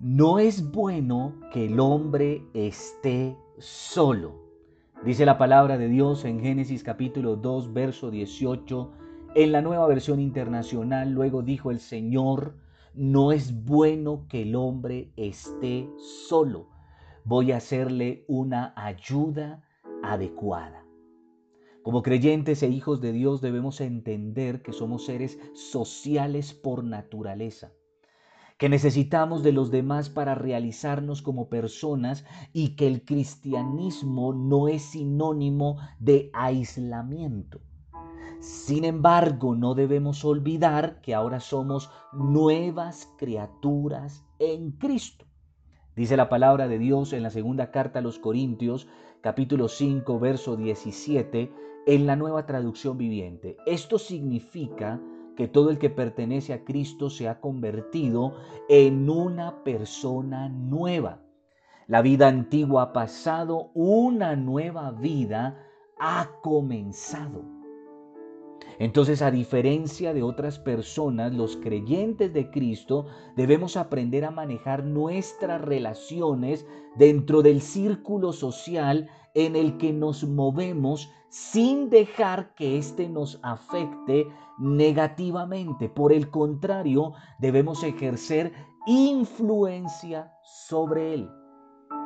no es bueno que el hombre esté solo. Dice la palabra de Dios en Génesis capítulo 2, verso 18. En la nueva versión internacional, luego dijo el Señor, no es bueno que el hombre esté solo. Voy a hacerle una ayuda adecuada. Como creyentes e hijos de Dios debemos entender que somos seres sociales por naturaleza que necesitamos de los demás para realizarnos como personas y que el cristianismo no es sinónimo de aislamiento. Sin embargo, no debemos olvidar que ahora somos nuevas criaturas en Cristo. Dice la palabra de Dios en la segunda carta a los Corintios, capítulo 5, verso 17, en la nueva traducción viviente. Esto significa que todo el que pertenece a Cristo se ha convertido en una persona nueva. La vida antigua ha pasado, una nueva vida ha comenzado. Entonces, a diferencia de otras personas, los creyentes de Cristo debemos aprender a manejar nuestras relaciones dentro del círculo social en el que nos movemos sin dejar que éste nos afecte negativamente. Por el contrario, debemos ejercer influencia sobre él.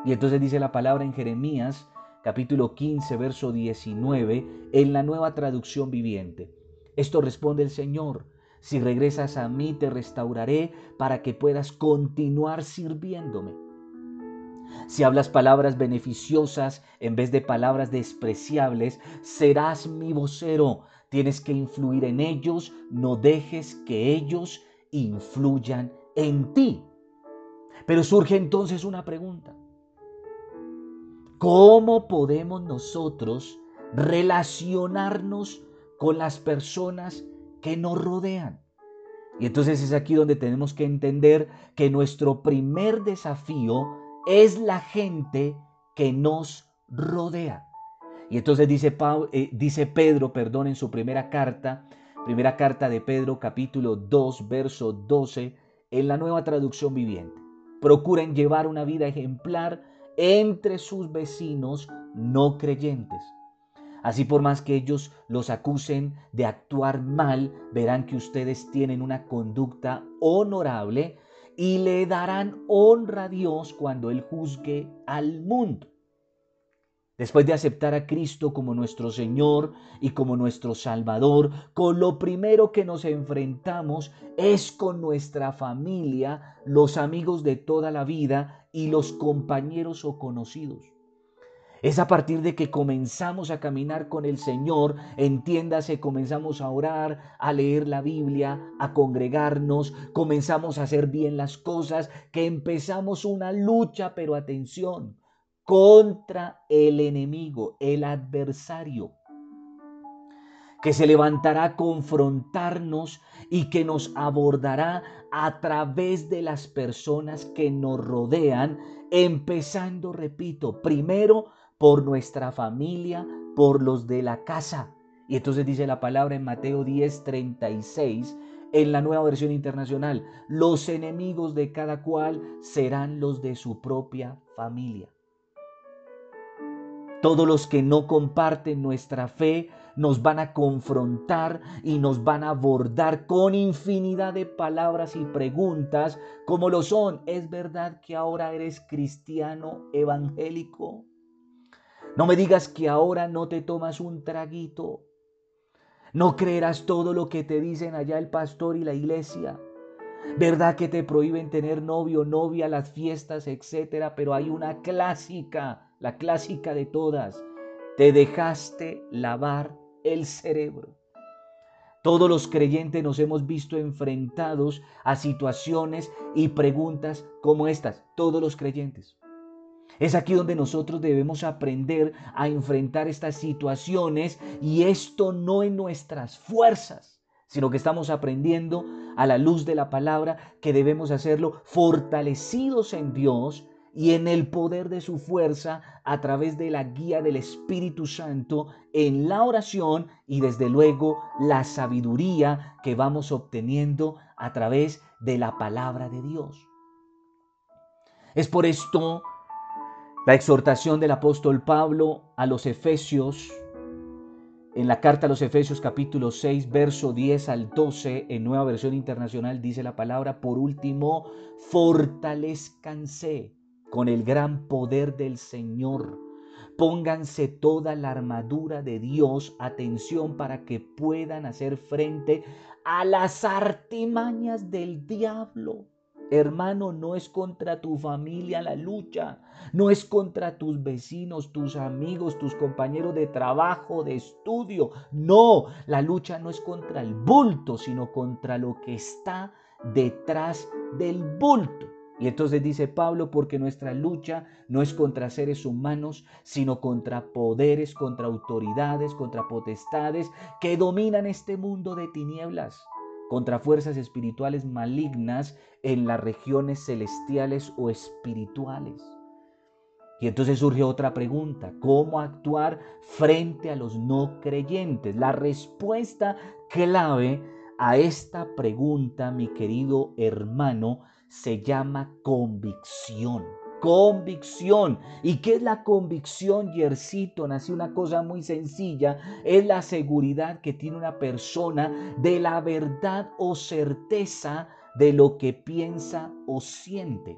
Y entonces dice la palabra en Jeremías capítulo 15, verso 19, en la nueva traducción viviente. Esto responde el Señor. Si regresas a mí, te restauraré para que puedas continuar sirviéndome. Si hablas palabras beneficiosas en vez de palabras despreciables, serás mi vocero. Tienes que influir en ellos, no dejes que ellos influyan en ti. Pero surge entonces una pregunta. ¿Cómo podemos nosotros relacionarnos con las personas que nos rodean? Y entonces es aquí donde tenemos que entender que nuestro primer desafío es la gente que nos rodea. Y entonces dice, eh, dice Pedro, perdón, en su primera carta, primera carta de Pedro capítulo 2, verso 12, en la nueva traducción viviente. Procuren llevar una vida ejemplar entre sus vecinos no creyentes. Así por más que ellos los acusen de actuar mal, verán que ustedes tienen una conducta honorable y le darán honra a Dios cuando Él juzgue al mundo. Después de aceptar a Cristo como nuestro Señor y como nuestro Salvador, con lo primero que nos enfrentamos es con nuestra familia, los amigos de toda la vida y los compañeros o conocidos. Es a partir de que comenzamos a caminar con el Señor, entiéndase, comenzamos a orar, a leer la Biblia, a congregarnos, comenzamos a hacer bien las cosas, que empezamos una lucha, pero atención, contra el enemigo, el adversario que se levantará a confrontarnos y que nos abordará a través de las personas que nos rodean, empezando, repito, primero por nuestra familia, por los de la casa. Y entonces dice la palabra en Mateo 10, 36, en la nueva versión internacional, los enemigos de cada cual serán los de su propia familia. Todos los que no comparten nuestra fe nos van a confrontar y nos van a abordar con infinidad de palabras y preguntas como lo son. ¿Es verdad que ahora eres cristiano evangélico? No me digas que ahora no te tomas un traguito. No creerás todo lo que te dicen allá el pastor y la iglesia. ¿Verdad que te prohíben tener novio, novia, las fiestas, etcétera? Pero hay una clásica, la clásica de todas. Te dejaste lavar el cerebro. Todos los creyentes nos hemos visto enfrentados a situaciones y preguntas como estas. Todos los creyentes. Es aquí donde nosotros debemos aprender a enfrentar estas situaciones y esto no en nuestras fuerzas, sino que estamos aprendiendo a la luz de la palabra que debemos hacerlo fortalecidos en Dios y en el poder de su fuerza a través de la guía del Espíritu Santo en la oración y desde luego la sabiduría que vamos obteniendo a través de la palabra de Dios. Es por esto la exhortación del apóstol Pablo a los Efesios, en la carta a los Efesios capítulo 6, verso 10 al 12, en nueva versión internacional dice la palabra, por último, fortalezcanse con el gran poder del Señor. Pónganse toda la armadura de Dios, atención, para que puedan hacer frente a las artimañas del diablo. Hermano, no es contra tu familia la lucha, no es contra tus vecinos, tus amigos, tus compañeros de trabajo, de estudio. No, la lucha no es contra el bulto, sino contra lo que está detrás del bulto. Y entonces dice Pablo, porque nuestra lucha no es contra seres humanos, sino contra poderes, contra autoridades, contra potestades que dominan este mundo de tinieblas contra fuerzas espirituales malignas en las regiones celestiales o espirituales. Y entonces surge otra pregunta, ¿cómo actuar frente a los no creyentes? La respuesta clave a esta pregunta, mi querido hermano, se llama convicción convicción. ¿Y qué es la convicción, Yercito? Nace una cosa muy sencilla. Es la seguridad que tiene una persona de la verdad o certeza de lo que piensa o siente.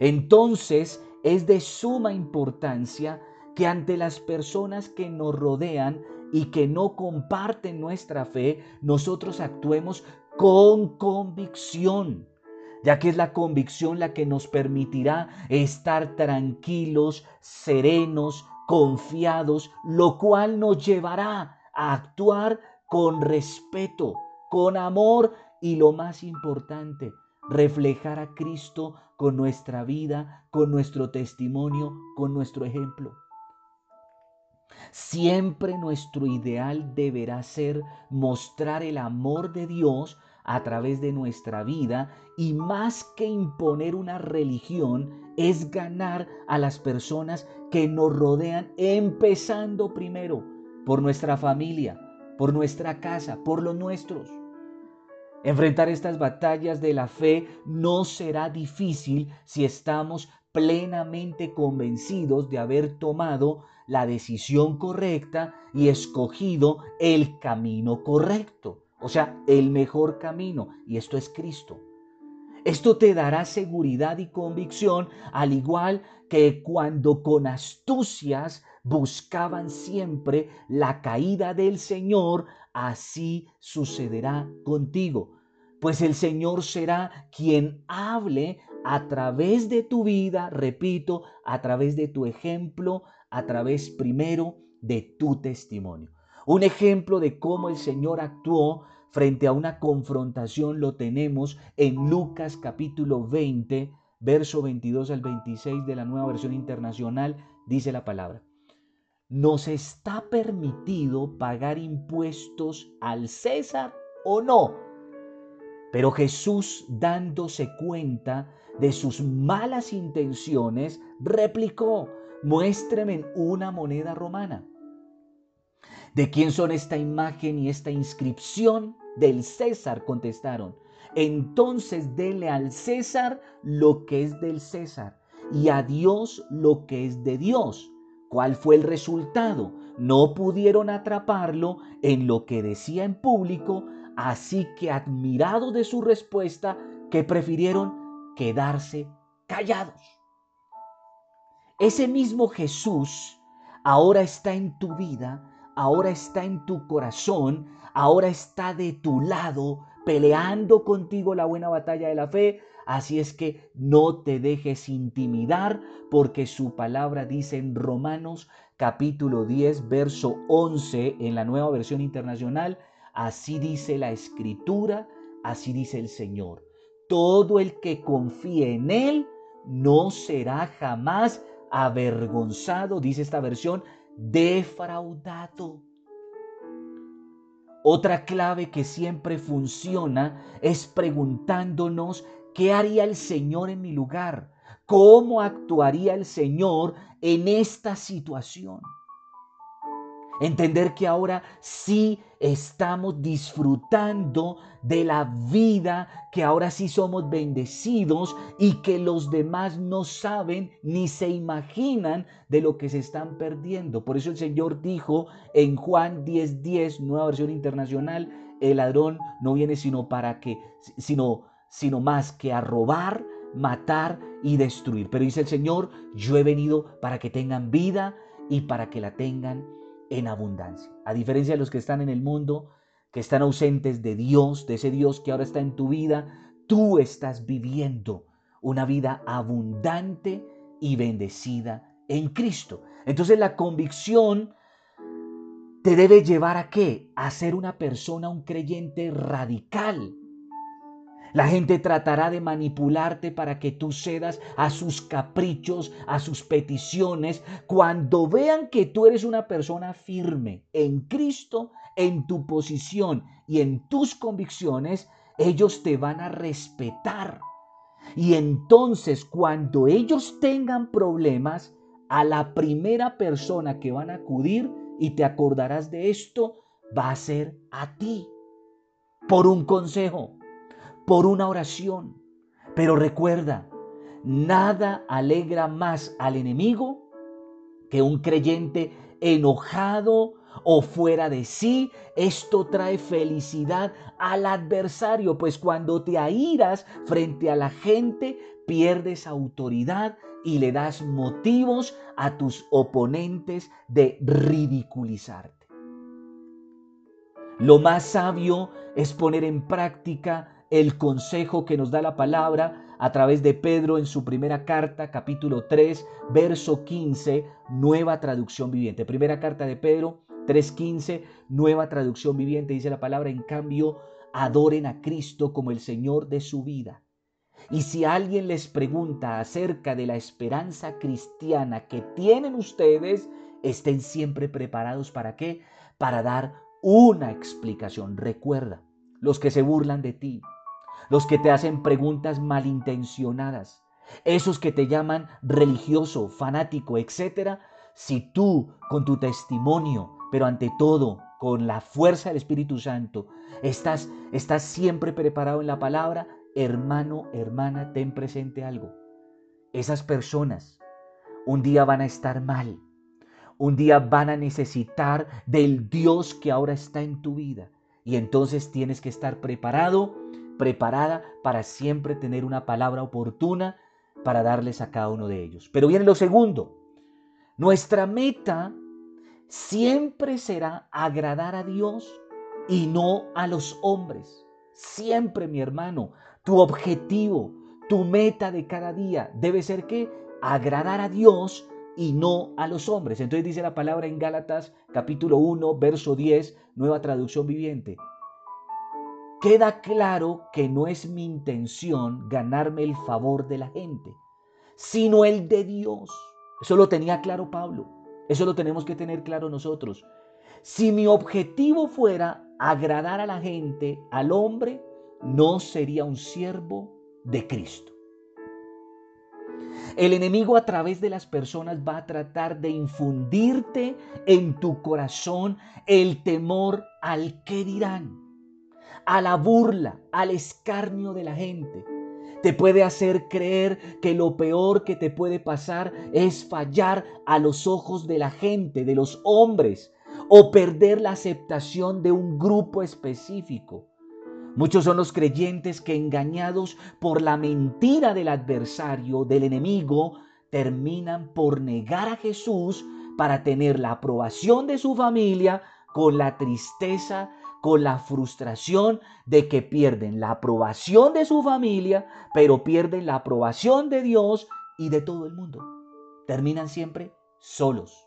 Entonces, es de suma importancia que ante las personas que nos rodean y que no comparten nuestra fe, nosotros actuemos con convicción ya que es la convicción la que nos permitirá estar tranquilos, serenos, confiados, lo cual nos llevará a actuar con respeto, con amor y lo más importante, reflejar a Cristo con nuestra vida, con nuestro testimonio, con nuestro ejemplo. Siempre nuestro ideal deberá ser mostrar el amor de Dios a través de nuestra vida y más que imponer una religión es ganar a las personas que nos rodean, empezando primero por nuestra familia, por nuestra casa, por los nuestros. Enfrentar estas batallas de la fe no será difícil si estamos plenamente convencidos de haber tomado la decisión correcta y escogido el camino correcto. O sea, el mejor camino. Y esto es Cristo. Esto te dará seguridad y convicción, al igual que cuando con astucias buscaban siempre la caída del Señor, así sucederá contigo. Pues el Señor será quien hable a través de tu vida, repito, a través de tu ejemplo, a través primero de tu testimonio. Un ejemplo de cómo el Señor actuó frente a una confrontación lo tenemos en Lucas capítulo 20, verso 22 al 26 de la nueva versión internacional, dice la palabra. ¿Nos está permitido pagar impuestos al César o no? Pero Jesús, dándose cuenta de sus malas intenciones, replicó, muéstreme una moneda romana. ¿De quién son esta imagen y esta inscripción? Del César, contestaron. Entonces dele al César lo que es del César y a Dios lo que es de Dios. ¿Cuál fue el resultado? No pudieron atraparlo en lo que decía en público, así que admirado de su respuesta, que prefirieron quedarse callados. Ese mismo Jesús ahora está en tu vida ahora está en tu corazón, ahora está de tu lado, peleando contigo la buena batalla de la fe. Así es que no te dejes intimidar porque su palabra dice en Romanos capítulo 10, verso 11 en la nueva versión internacional, así dice la escritura, así dice el Señor. Todo el que confíe en Él no será jamás avergonzado, dice esta versión, defraudado. Otra clave que siempre funciona es preguntándonos qué haría el Señor en mi lugar, cómo actuaría el Señor en esta situación. Entender que ahora sí estamos disfrutando de la vida, que ahora sí somos bendecidos y que los demás no saben ni se imaginan de lo que se están perdiendo. Por eso el Señor dijo en Juan 10:10, 10, nueva versión internacional, el ladrón no viene sino para que sino sino más que a robar, matar y destruir. Pero dice el Señor, yo he venido para que tengan vida y para que la tengan en abundancia. A diferencia de los que están en el mundo, que están ausentes de Dios, de ese Dios que ahora está en tu vida, tú estás viviendo una vida abundante y bendecida en Cristo. Entonces la convicción te debe llevar a qué? A ser una persona, un creyente radical la gente tratará de manipularte para que tú cedas a sus caprichos, a sus peticiones. Cuando vean que tú eres una persona firme en Cristo, en tu posición y en tus convicciones, ellos te van a respetar. Y entonces cuando ellos tengan problemas, a la primera persona que van a acudir, y te acordarás de esto, va a ser a ti, por un consejo por una oración. Pero recuerda, nada alegra más al enemigo que un creyente enojado o fuera de sí. Esto trae felicidad al adversario, pues cuando te airas frente a la gente, pierdes autoridad y le das motivos a tus oponentes de ridiculizarte. Lo más sabio es poner en práctica el consejo que nos da la palabra a través de Pedro en su primera carta, capítulo 3, verso 15, nueva traducción viviente. Primera carta de Pedro 3.15, nueva traducción viviente, dice la palabra, en cambio, adoren a Cristo como el Señor de su vida. Y si alguien les pregunta acerca de la esperanza cristiana que tienen ustedes, estén siempre preparados para qué? Para dar una explicación. Recuerda, los que se burlan de ti, los que te hacen preguntas malintencionadas, esos que te llaman religioso, fanático, etc. Si tú con tu testimonio, pero ante todo con la fuerza del Espíritu Santo, estás, estás siempre preparado en la palabra, hermano, hermana, ten presente algo. Esas personas un día van a estar mal, un día van a necesitar del Dios que ahora está en tu vida. Y entonces tienes que estar preparado preparada para siempre tener una palabra oportuna para darles a cada uno de ellos. Pero viene lo segundo. Nuestra meta siempre será agradar a Dios y no a los hombres. Siempre, mi hermano, tu objetivo, tu meta de cada día debe ser que agradar a Dios y no a los hombres. Entonces dice la palabra en Gálatas capítulo 1, verso 10, nueva traducción viviente queda claro que no es mi intención ganarme el favor de la gente, sino el de Dios. Eso lo tenía claro Pablo. Eso lo tenemos que tener claro nosotros. Si mi objetivo fuera agradar a la gente, al hombre, no sería un siervo de Cristo. El enemigo a través de las personas va a tratar de infundirte en tu corazón el temor al que dirán a la burla, al escarnio de la gente. Te puede hacer creer que lo peor que te puede pasar es fallar a los ojos de la gente, de los hombres, o perder la aceptación de un grupo específico. Muchos son los creyentes que engañados por la mentira del adversario, del enemigo, terminan por negar a Jesús para tener la aprobación de su familia con la tristeza con la frustración de que pierden la aprobación de su familia, pero pierden la aprobación de Dios y de todo el mundo. Terminan siempre solos.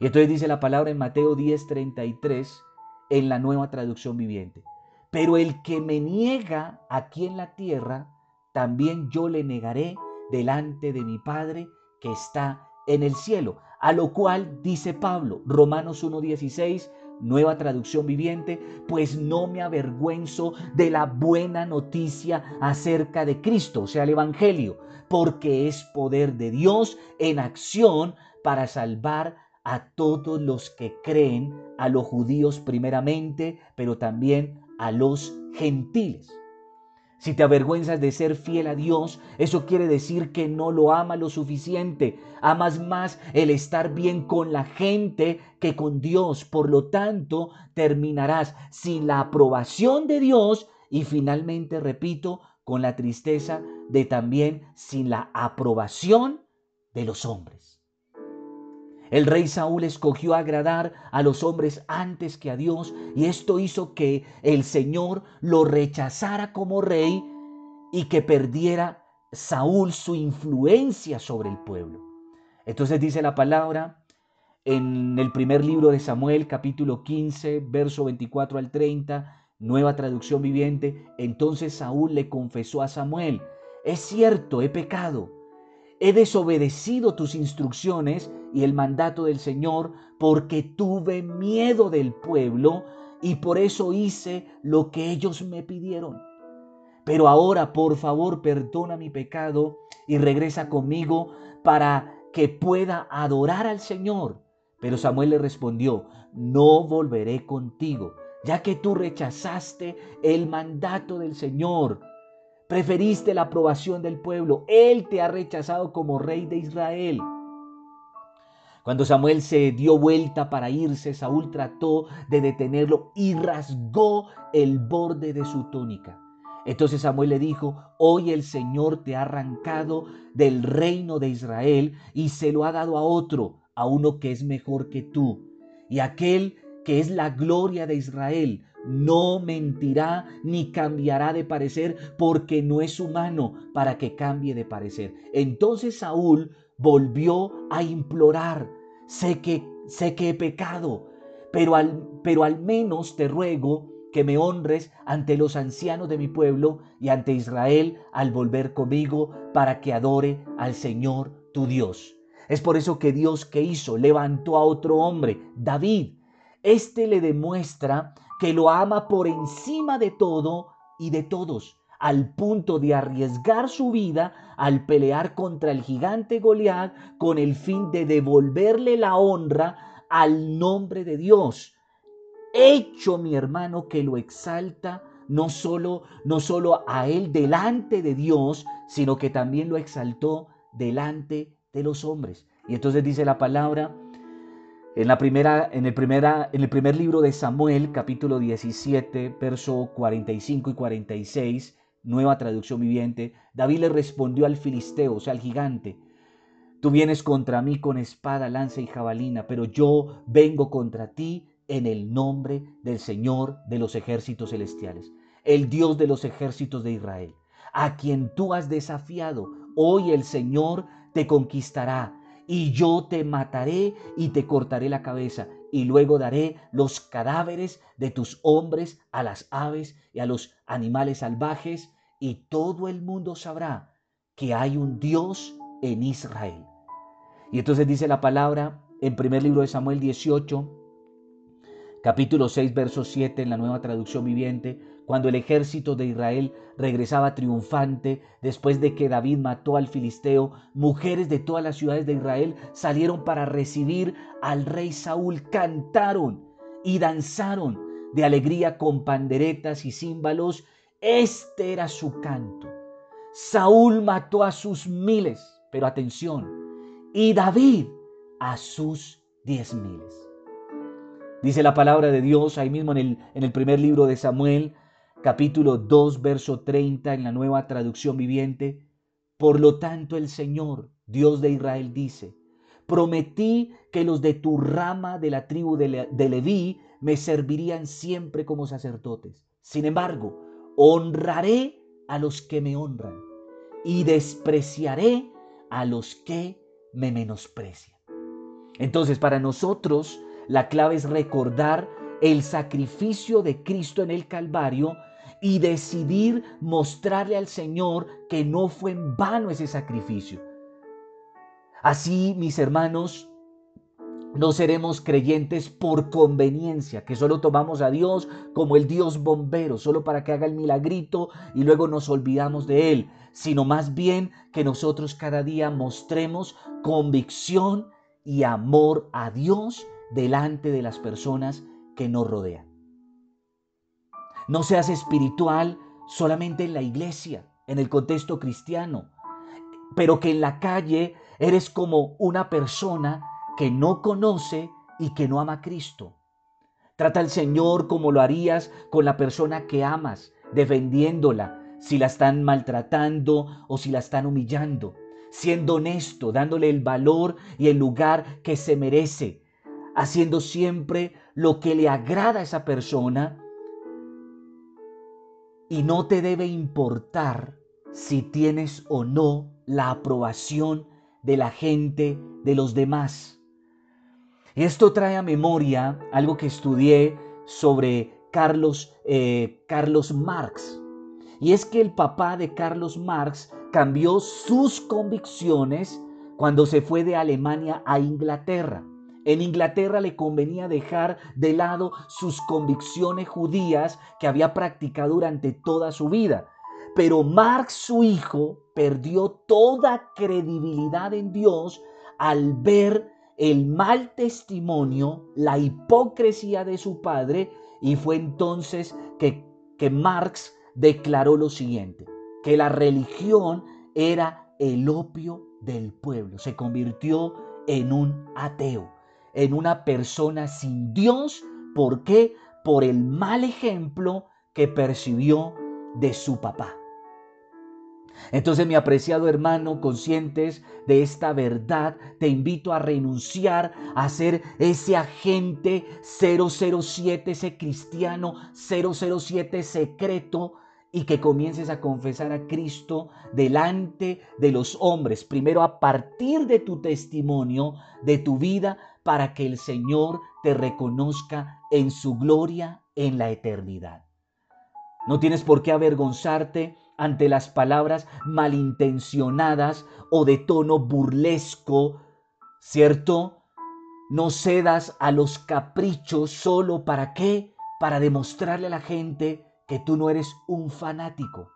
Y entonces dice la palabra en Mateo 10:33 en la nueva traducción viviente. Pero el que me niega aquí en la tierra, también yo le negaré delante de mi Padre que está en el cielo. A lo cual dice Pablo, Romanos 1:16, Nueva traducción viviente, pues no me avergüenzo de la buena noticia acerca de Cristo, o sea, el Evangelio, porque es poder de Dios en acción para salvar a todos los que creen, a los judíos primeramente, pero también a los gentiles. Si te avergüenzas de ser fiel a Dios, eso quiere decir que no lo ama lo suficiente. Amas más el estar bien con la gente que con Dios. Por lo tanto, terminarás sin la aprobación de Dios y finalmente, repito, con la tristeza de también sin la aprobación de los hombres. El rey Saúl escogió agradar a los hombres antes que a Dios y esto hizo que el Señor lo rechazara como rey y que perdiera Saúl su influencia sobre el pueblo. Entonces dice la palabra en el primer libro de Samuel, capítulo 15, verso 24 al 30, nueva traducción viviente, entonces Saúl le confesó a Samuel, es cierto, he pecado, he desobedecido tus instrucciones y el mandato del Señor porque tuve miedo del pueblo y por eso hice lo que ellos me pidieron. Pero ahora, por favor, perdona mi pecado y regresa conmigo para que pueda adorar al Señor. Pero Samuel le respondió, no volveré contigo ya que tú rechazaste el mandato del Señor. Preferiste la aprobación del pueblo. Él te ha rechazado como rey de Israel. Cuando Samuel se dio vuelta para irse, Saúl trató de detenerlo y rasgó el borde de su túnica. Entonces Samuel le dijo, hoy el Señor te ha arrancado del reino de Israel y se lo ha dado a otro, a uno que es mejor que tú. Y aquel que es la gloria de Israel, no mentirá ni cambiará de parecer porque no es humano para que cambie de parecer. Entonces Saúl volvió a implorar, sé que, sé que he pecado, pero al, pero al menos te ruego que me honres ante los ancianos de mi pueblo y ante Israel al volver conmigo para que adore al Señor tu Dios. Es por eso que Dios que hizo levantó a otro hombre, David, este le demuestra que lo ama por encima de todo y de todos, al punto de arriesgar su vida al pelear contra el gigante Goliat con el fin de devolverle la honra al nombre de Dios. Hecho mi hermano que lo exalta no solo no solo a él delante de Dios, sino que también lo exaltó delante de los hombres. Y entonces dice la palabra en, la primera, en, el primera, en el primer libro de Samuel, capítulo 17, verso 45 y 46, nueva traducción viviente, David le respondió al filisteo, o sea, al gigante, tú vienes contra mí con espada, lanza y jabalina, pero yo vengo contra ti en el nombre del Señor de los ejércitos celestiales, el Dios de los ejércitos de Israel, a quien tú has desafiado. Hoy el Señor te conquistará y yo te mataré y te cortaré la cabeza, y luego daré los cadáveres de tus hombres a las aves y a los animales salvajes, y todo el mundo sabrá que hay un Dios en Israel. Y entonces dice la palabra en primer libro de Samuel 18, capítulo 6, verso 7 en la nueva traducción viviente, cuando el ejército de Israel regresaba triunfante después de que David mató al filisteo, mujeres de todas las ciudades de Israel salieron para recibir al rey Saúl, cantaron y danzaron de alegría con panderetas y címbalos. Este era su canto. Saúl mató a sus miles, pero atención, y David a sus diez miles. Dice la palabra de Dios ahí mismo en el, en el primer libro de Samuel, capítulo 2, verso 30 en la nueva traducción viviente. Por lo tanto el Señor, Dios de Israel, dice, prometí que los de tu rama de la tribu de, de Leví me servirían siempre como sacerdotes. Sin embargo, honraré a los que me honran y despreciaré a los que me menosprecian. Entonces, para nosotros, la clave es recordar el sacrificio de Cristo en el Calvario y decidir mostrarle al Señor que no fue en vano ese sacrificio. Así, mis hermanos, no seremos creyentes por conveniencia, que solo tomamos a Dios como el Dios bombero, solo para que haga el milagrito y luego nos olvidamos de Él, sino más bien que nosotros cada día mostremos convicción y amor a Dios delante de las personas que nos rodean. No seas espiritual solamente en la iglesia, en el contexto cristiano, pero que en la calle eres como una persona que no conoce y que no ama a Cristo. Trata al Señor como lo harías con la persona que amas, defendiéndola si la están maltratando o si la están humillando, siendo honesto, dándole el valor y el lugar que se merece, haciendo siempre lo que le agrada a esa persona. Y no te debe importar si tienes o no la aprobación de la gente, de los demás. Esto trae a memoria algo que estudié sobre Carlos, eh, Carlos Marx. Y es que el papá de Carlos Marx cambió sus convicciones cuando se fue de Alemania a Inglaterra. En Inglaterra le convenía dejar de lado sus convicciones judías que había practicado durante toda su vida. Pero Marx, su hijo, perdió toda credibilidad en Dios al ver el mal testimonio, la hipocresía de su padre, y fue entonces que, que Marx declaró lo siguiente, que la religión era el opio del pueblo, se convirtió en un ateo, en una persona sin Dios, ¿por qué? Por el mal ejemplo que percibió de su papá. Entonces, mi apreciado hermano, conscientes de esta verdad, te invito a renunciar a ser ese agente 007, ese cristiano 007 secreto y que comiences a confesar a Cristo delante de los hombres, primero a partir de tu testimonio, de tu vida, para que el Señor te reconozca en su gloria en la eternidad. No tienes por qué avergonzarte ante las palabras malintencionadas o de tono burlesco, ¿cierto? No cedas a los caprichos solo para qué? Para demostrarle a la gente que tú no eres un fanático.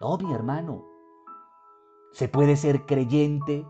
No, mi hermano. Se puede ser creyente,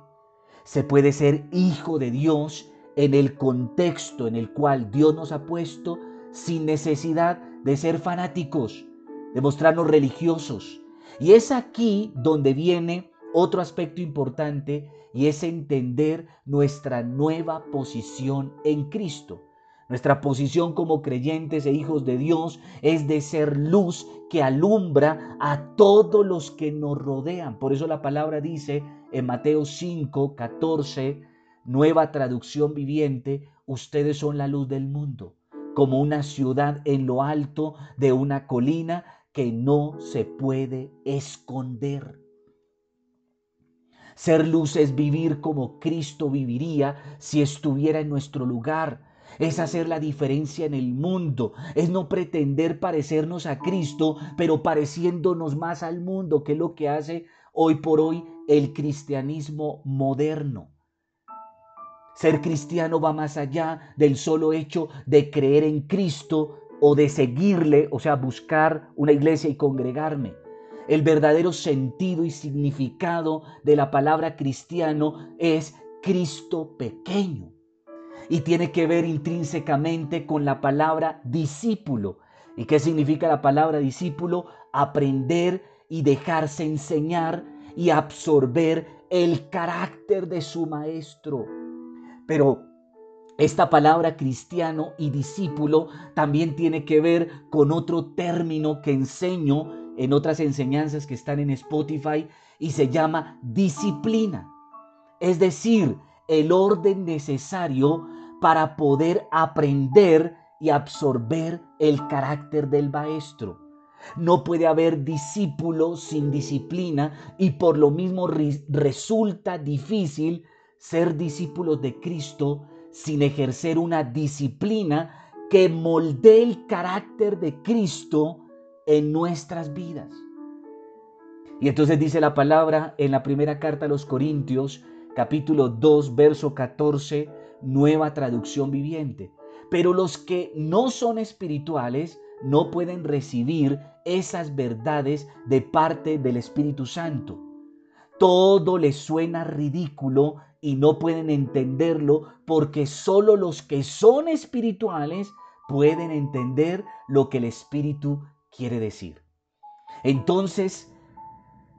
se puede ser hijo de Dios en el contexto en el cual Dios nos ha puesto sin necesidad de ser fanáticos, de mostrarnos religiosos, y es aquí donde viene otro aspecto importante y es entender nuestra nueva posición en Cristo. Nuestra posición como creyentes e hijos de Dios es de ser luz que alumbra a todos los que nos rodean. Por eso la palabra dice en Mateo 5, 14, nueva traducción viviente, ustedes son la luz del mundo, como una ciudad en lo alto de una colina que no se puede esconder. Ser luz es vivir como Cristo viviría si estuviera en nuestro lugar. Es hacer la diferencia en el mundo. Es no pretender parecernos a Cristo, pero pareciéndonos más al mundo, que es lo que hace hoy por hoy el cristianismo moderno. Ser cristiano va más allá del solo hecho de creer en Cristo o de seguirle, o sea, buscar una iglesia y congregarme. El verdadero sentido y significado de la palabra cristiano es Cristo pequeño y tiene que ver intrínsecamente con la palabra discípulo. ¿Y qué significa la palabra discípulo? Aprender y dejarse enseñar y absorber el carácter de su maestro. Pero esta palabra cristiano y discípulo también tiene que ver con otro término que enseño en otras enseñanzas que están en Spotify y se llama disciplina. Es decir, el orden necesario para poder aprender y absorber el carácter del maestro. No puede haber discípulo sin disciplina y por lo mismo resulta difícil ser discípulos de Cristo sin ejercer una disciplina que moldee el carácter de Cristo en nuestras vidas. Y entonces dice la palabra en la primera carta a los Corintios, capítulo 2, verso 14, nueva traducción viviente. Pero los que no son espirituales no pueden recibir esas verdades de parte del Espíritu Santo. Todo les suena ridículo y no pueden entenderlo porque solo los que son espirituales pueden entender lo que el Espíritu quiere decir. Entonces,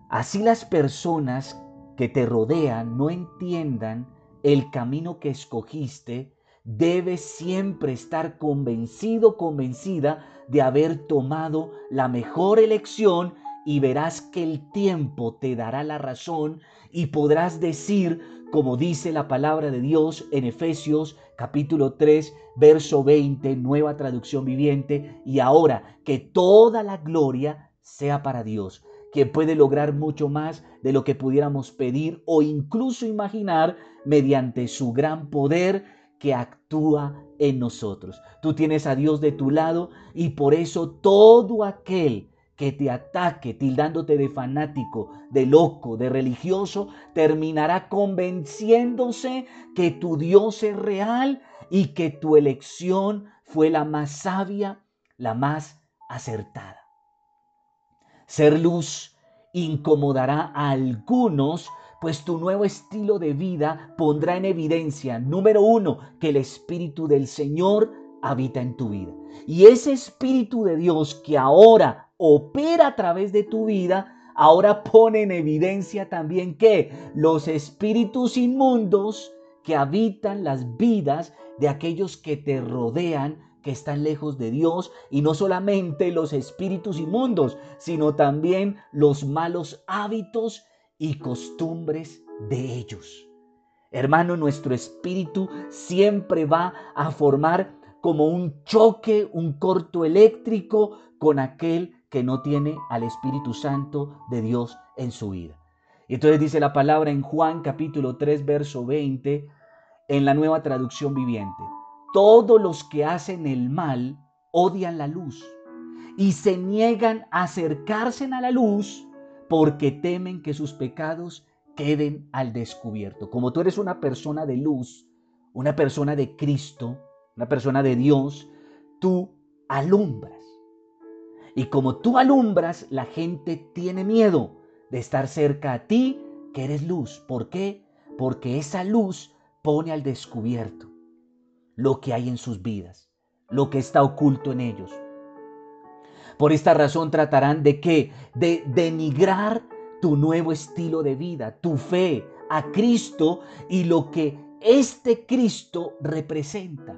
así las personas que te rodean no entiendan el camino que escogiste, debes siempre estar convencido, convencida de haber tomado la mejor elección y verás que el tiempo te dará la razón y podrás decir, como dice la palabra de Dios en Efesios capítulo 3, verso 20, nueva traducción viviente, y ahora que toda la gloria sea para Dios, que puede lograr mucho más de lo que pudiéramos pedir o incluso imaginar mediante su gran poder que actúa en nosotros. Tú tienes a Dios de tu lado y por eso todo aquel que te ataque tildándote de fanático, de loco, de religioso, terminará convenciéndose que tu Dios es real y que tu elección fue la más sabia, la más acertada. Ser luz incomodará a algunos, pues tu nuevo estilo de vida pondrá en evidencia, número uno, que el Espíritu del Señor habita en tu vida. Y ese Espíritu de Dios que ahora opera a través de tu vida, ahora pone en evidencia también que los espíritus inmundos que habitan las vidas de aquellos que te rodean, que están lejos de Dios, y no solamente los espíritus inmundos, sino también los malos hábitos y costumbres de ellos. Hermano, nuestro espíritu siempre va a formar como un choque, un corto eléctrico con aquel que no tiene al Espíritu Santo de Dios en su vida. Y entonces dice la palabra en Juan capítulo 3, verso 20, en la nueva traducción viviente. Todos los que hacen el mal odian la luz y se niegan a acercarse a la luz porque temen que sus pecados queden al descubierto. Como tú eres una persona de luz, una persona de Cristo, una persona de Dios, tú alumbras y como tú alumbras, la gente tiene miedo de estar cerca a ti, que eres luz. ¿Por qué? Porque esa luz pone al descubierto lo que hay en sus vidas, lo que está oculto en ellos. Por esta razón tratarán de qué? De denigrar tu nuevo estilo de vida, tu fe a Cristo y lo que este Cristo representa.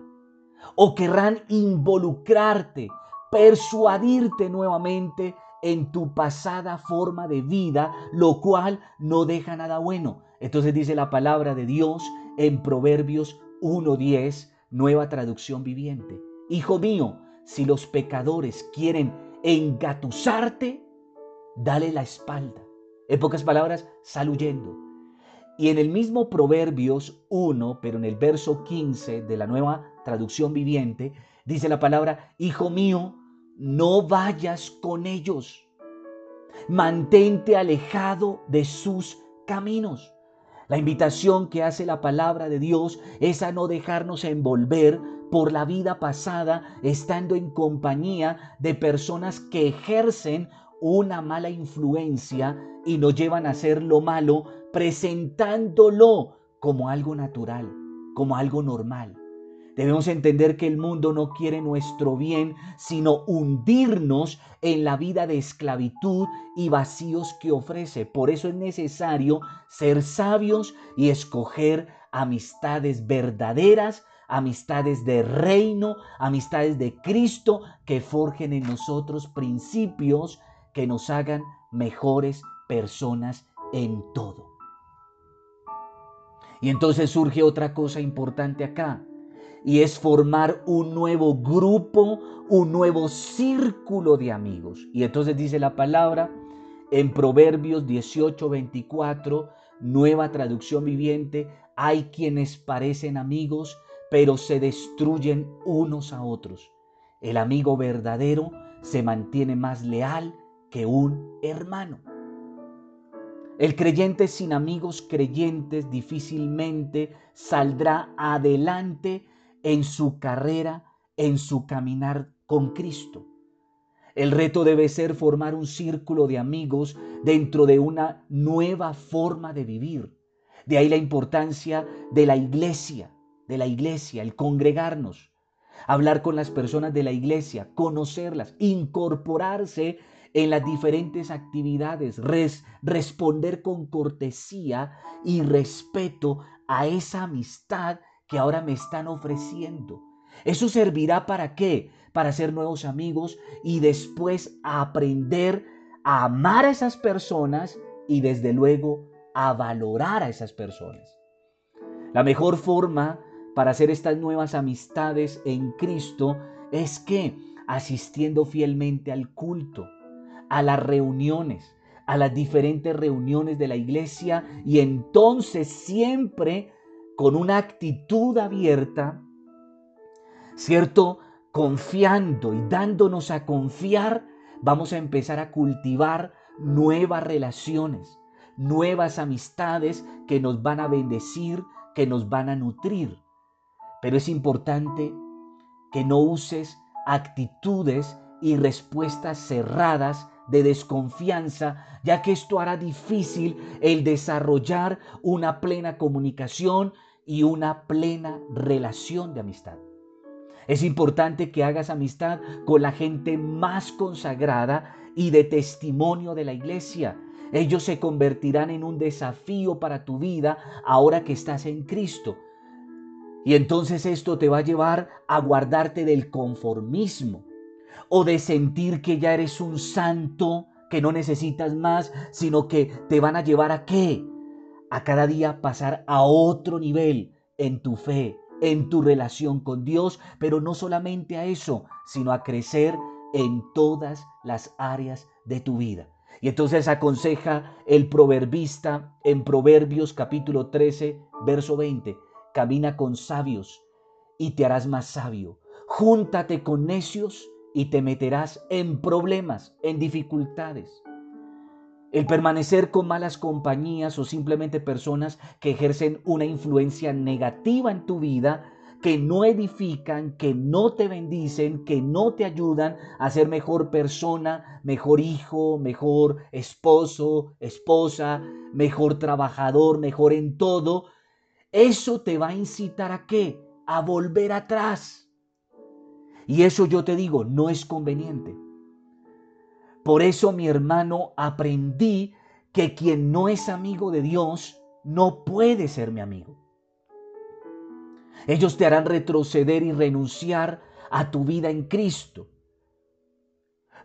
O querrán involucrarte persuadirte nuevamente en tu pasada forma de vida, lo cual no deja nada bueno. Entonces dice la palabra de Dios en Proverbios 1.10, nueva traducción viviente. Hijo mío, si los pecadores quieren engatusarte, dale la espalda. En pocas palabras, sal huyendo. Y en el mismo Proverbios 1, pero en el verso 15 de la nueva traducción viviente, dice la palabra, Hijo mío, no vayas con ellos. Mantente alejado de sus caminos. La invitación que hace la palabra de Dios es a no dejarnos envolver por la vida pasada estando en compañía de personas que ejercen una mala influencia y nos llevan a hacer lo malo presentándolo como algo natural, como algo normal. Debemos entender que el mundo no quiere nuestro bien, sino hundirnos en la vida de esclavitud y vacíos que ofrece. Por eso es necesario ser sabios y escoger amistades verdaderas, amistades de reino, amistades de Cristo que forjen en nosotros principios que nos hagan mejores personas en todo. Y entonces surge otra cosa importante acá y es formar un nuevo grupo, un nuevo círculo de amigos. Y entonces dice la palabra en Proverbios 18, 24, nueva traducción viviente, hay quienes parecen amigos, pero se destruyen unos a otros. El amigo verdadero se mantiene más leal que un hermano. El creyente sin amigos creyentes difícilmente saldrá adelante en su carrera, en su caminar con Cristo. El reto debe ser formar un círculo de amigos dentro de una nueva forma de vivir. De ahí la importancia de la iglesia, de la iglesia, el congregarnos, hablar con las personas de la iglesia, conocerlas, incorporarse en las diferentes actividades, responder con cortesía y respeto a esa amistad que ahora me están ofreciendo. ¿Eso servirá para qué? Para hacer nuevos amigos y después aprender a amar a esas personas y desde luego a valorar a esas personas. La mejor forma para hacer estas nuevas amistades en Cristo es que asistiendo fielmente al culto, a las reuniones, a las diferentes reuniones de la iglesia y entonces siempre con una actitud abierta, ¿cierto? Confiando y dándonos a confiar, vamos a empezar a cultivar nuevas relaciones, nuevas amistades que nos van a bendecir, que nos van a nutrir. Pero es importante que no uses actitudes y respuestas cerradas de desconfianza, ya que esto hará difícil el desarrollar una plena comunicación y una plena relación de amistad. Es importante que hagas amistad con la gente más consagrada y de testimonio de la iglesia. Ellos se convertirán en un desafío para tu vida ahora que estás en Cristo. Y entonces esto te va a llevar a guardarte del conformismo o de sentir que ya eres un santo, que no necesitas más, sino que te van a llevar a qué? A cada día pasar a otro nivel en tu fe, en tu relación con Dios, pero no solamente a eso, sino a crecer en todas las áreas de tu vida. Y entonces aconseja el proverbista en Proverbios capítulo 13, verso 20, camina con sabios y te harás más sabio. Júntate con necios y te meterás en problemas, en dificultades. El permanecer con malas compañías o simplemente personas que ejercen una influencia negativa en tu vida, que no edifican, que no te bendicen, que no te ayudan a ser mejor persona, mejor hijo, mejor esposo, esposa, mejor trabajador, mejor en todo, eso te va a incitar a qué? A volver atrás y eso yo te digo, no es conveniente. Por eso, mi hermano, aprendí que quien no es amigo de Dios no puede ser mi amigo. Ellos te harán retroceder y renunciar a tu vida en Cristo.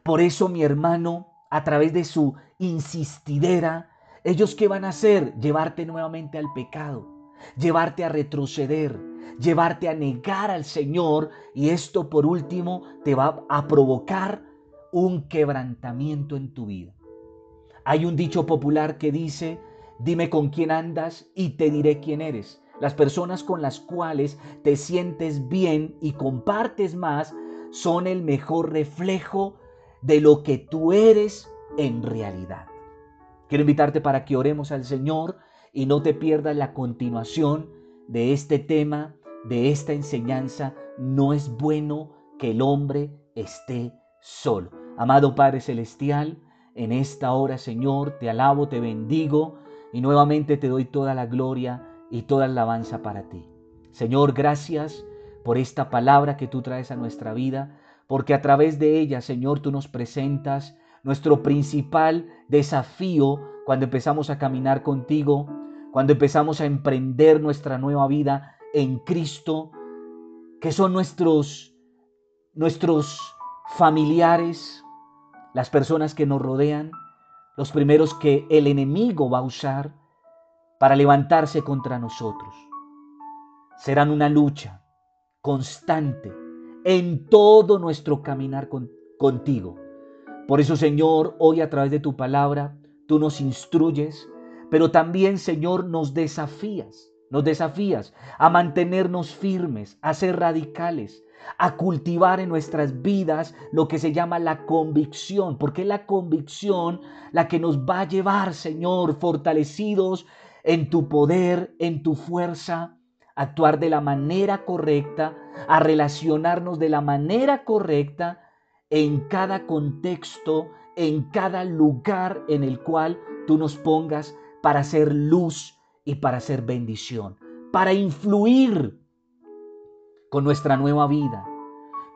Por eso, mi hermano, a través de su insistidera, ellos qué van a hacer? Llevarte nuevamente al pecado, llevarte a retroceder, llevarte a negar al Señor y esto por último te va a provocar un quebrantamiento en tu vida. Hay un dicho popular que dice, dime con quién andas y te diré quién eres. Las personas con las cuales te sientes bien y compartes más son el mejor reflejo de lo que tú eres en realidad. Quiero invitarte para que oremos al Señor y no te pierdas la continuación de este tema de esta enseñanza, no es bueno que el hombre esté solo. Amado Padre Celestial, en esta hora, Señor, te alabo, te bendigo y nuevamente te doy toda la gloria y toda la alabanza para ti. Señor, gracias por esta palabra que tú traes a nuestra vida, porque a través de ella, Señor, tú nos presentas nuestro principal desafío cuando empezamos a caminar contigo, cuando empezamos a emprender nuestra nueva vida en Cristo, que son nuestros, nuestros familiares, las personas que nos rodean, los primeros que el enemigo va a usar para levantarse contra nosotros. Serán una lucha constante en todo nuestro caminar contigo. Por eso, Señor, hoy a través de tu palabra, tú nos instruyes, pero también, Señor, nos desafías nos desafías a mantenernos firmes, a ser radicales, a cultivar en nuestras vidas lo que se llama la convicción, porque es la convicción la que nos va a llevar, Señor, fortalecidos en tu poder, en tu fuerza, a actuar de la manera correcta, a relacionarnos de la manera correcta en cada contexto, en cada lugar en el cual tú nos pongas para ser luz y para ser bendición, para influir con nuestra nueva vida,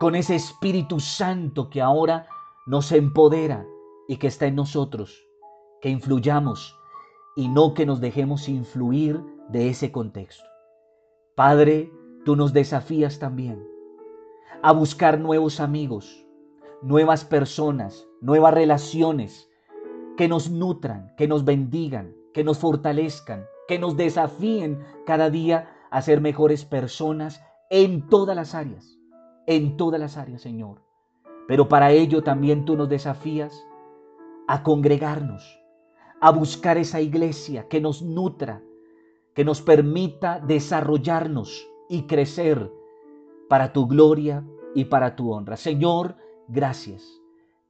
con ese Espíritu Santo que ahora nos empodera y que está en nosotros, que influyamos y no que nos dejemos influir de ese contexto. Padre, tú nos desafías también a buscar nuevos amigos, nuevas personas, nuevas relaciones que nos nutran, que nos bendigan, que nos fortalezcan, que nos desafíen cada día a ser mejores personas en todas las áreas, en todas las áreas, Señor. Pero para ello también tú nos desafías a congregarnos, a buscar esa iglesia que nos nutra, que nos permita desarrollarnos y crecer para tu gloria y para tu honra. Señor, gracias.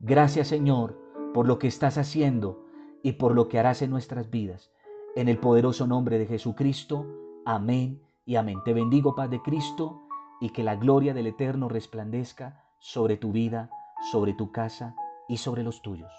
Gracias Señor por lo que estás haciendo y por lo que harás en nuestras vidas. En el poderoso nombre de Jesucristo. Amén y amén. Te bendigo, Paz de Cristo, y que la gloria del Eterno resplandezca sobre tu vida, sobre tu casa y sobre los tuyos.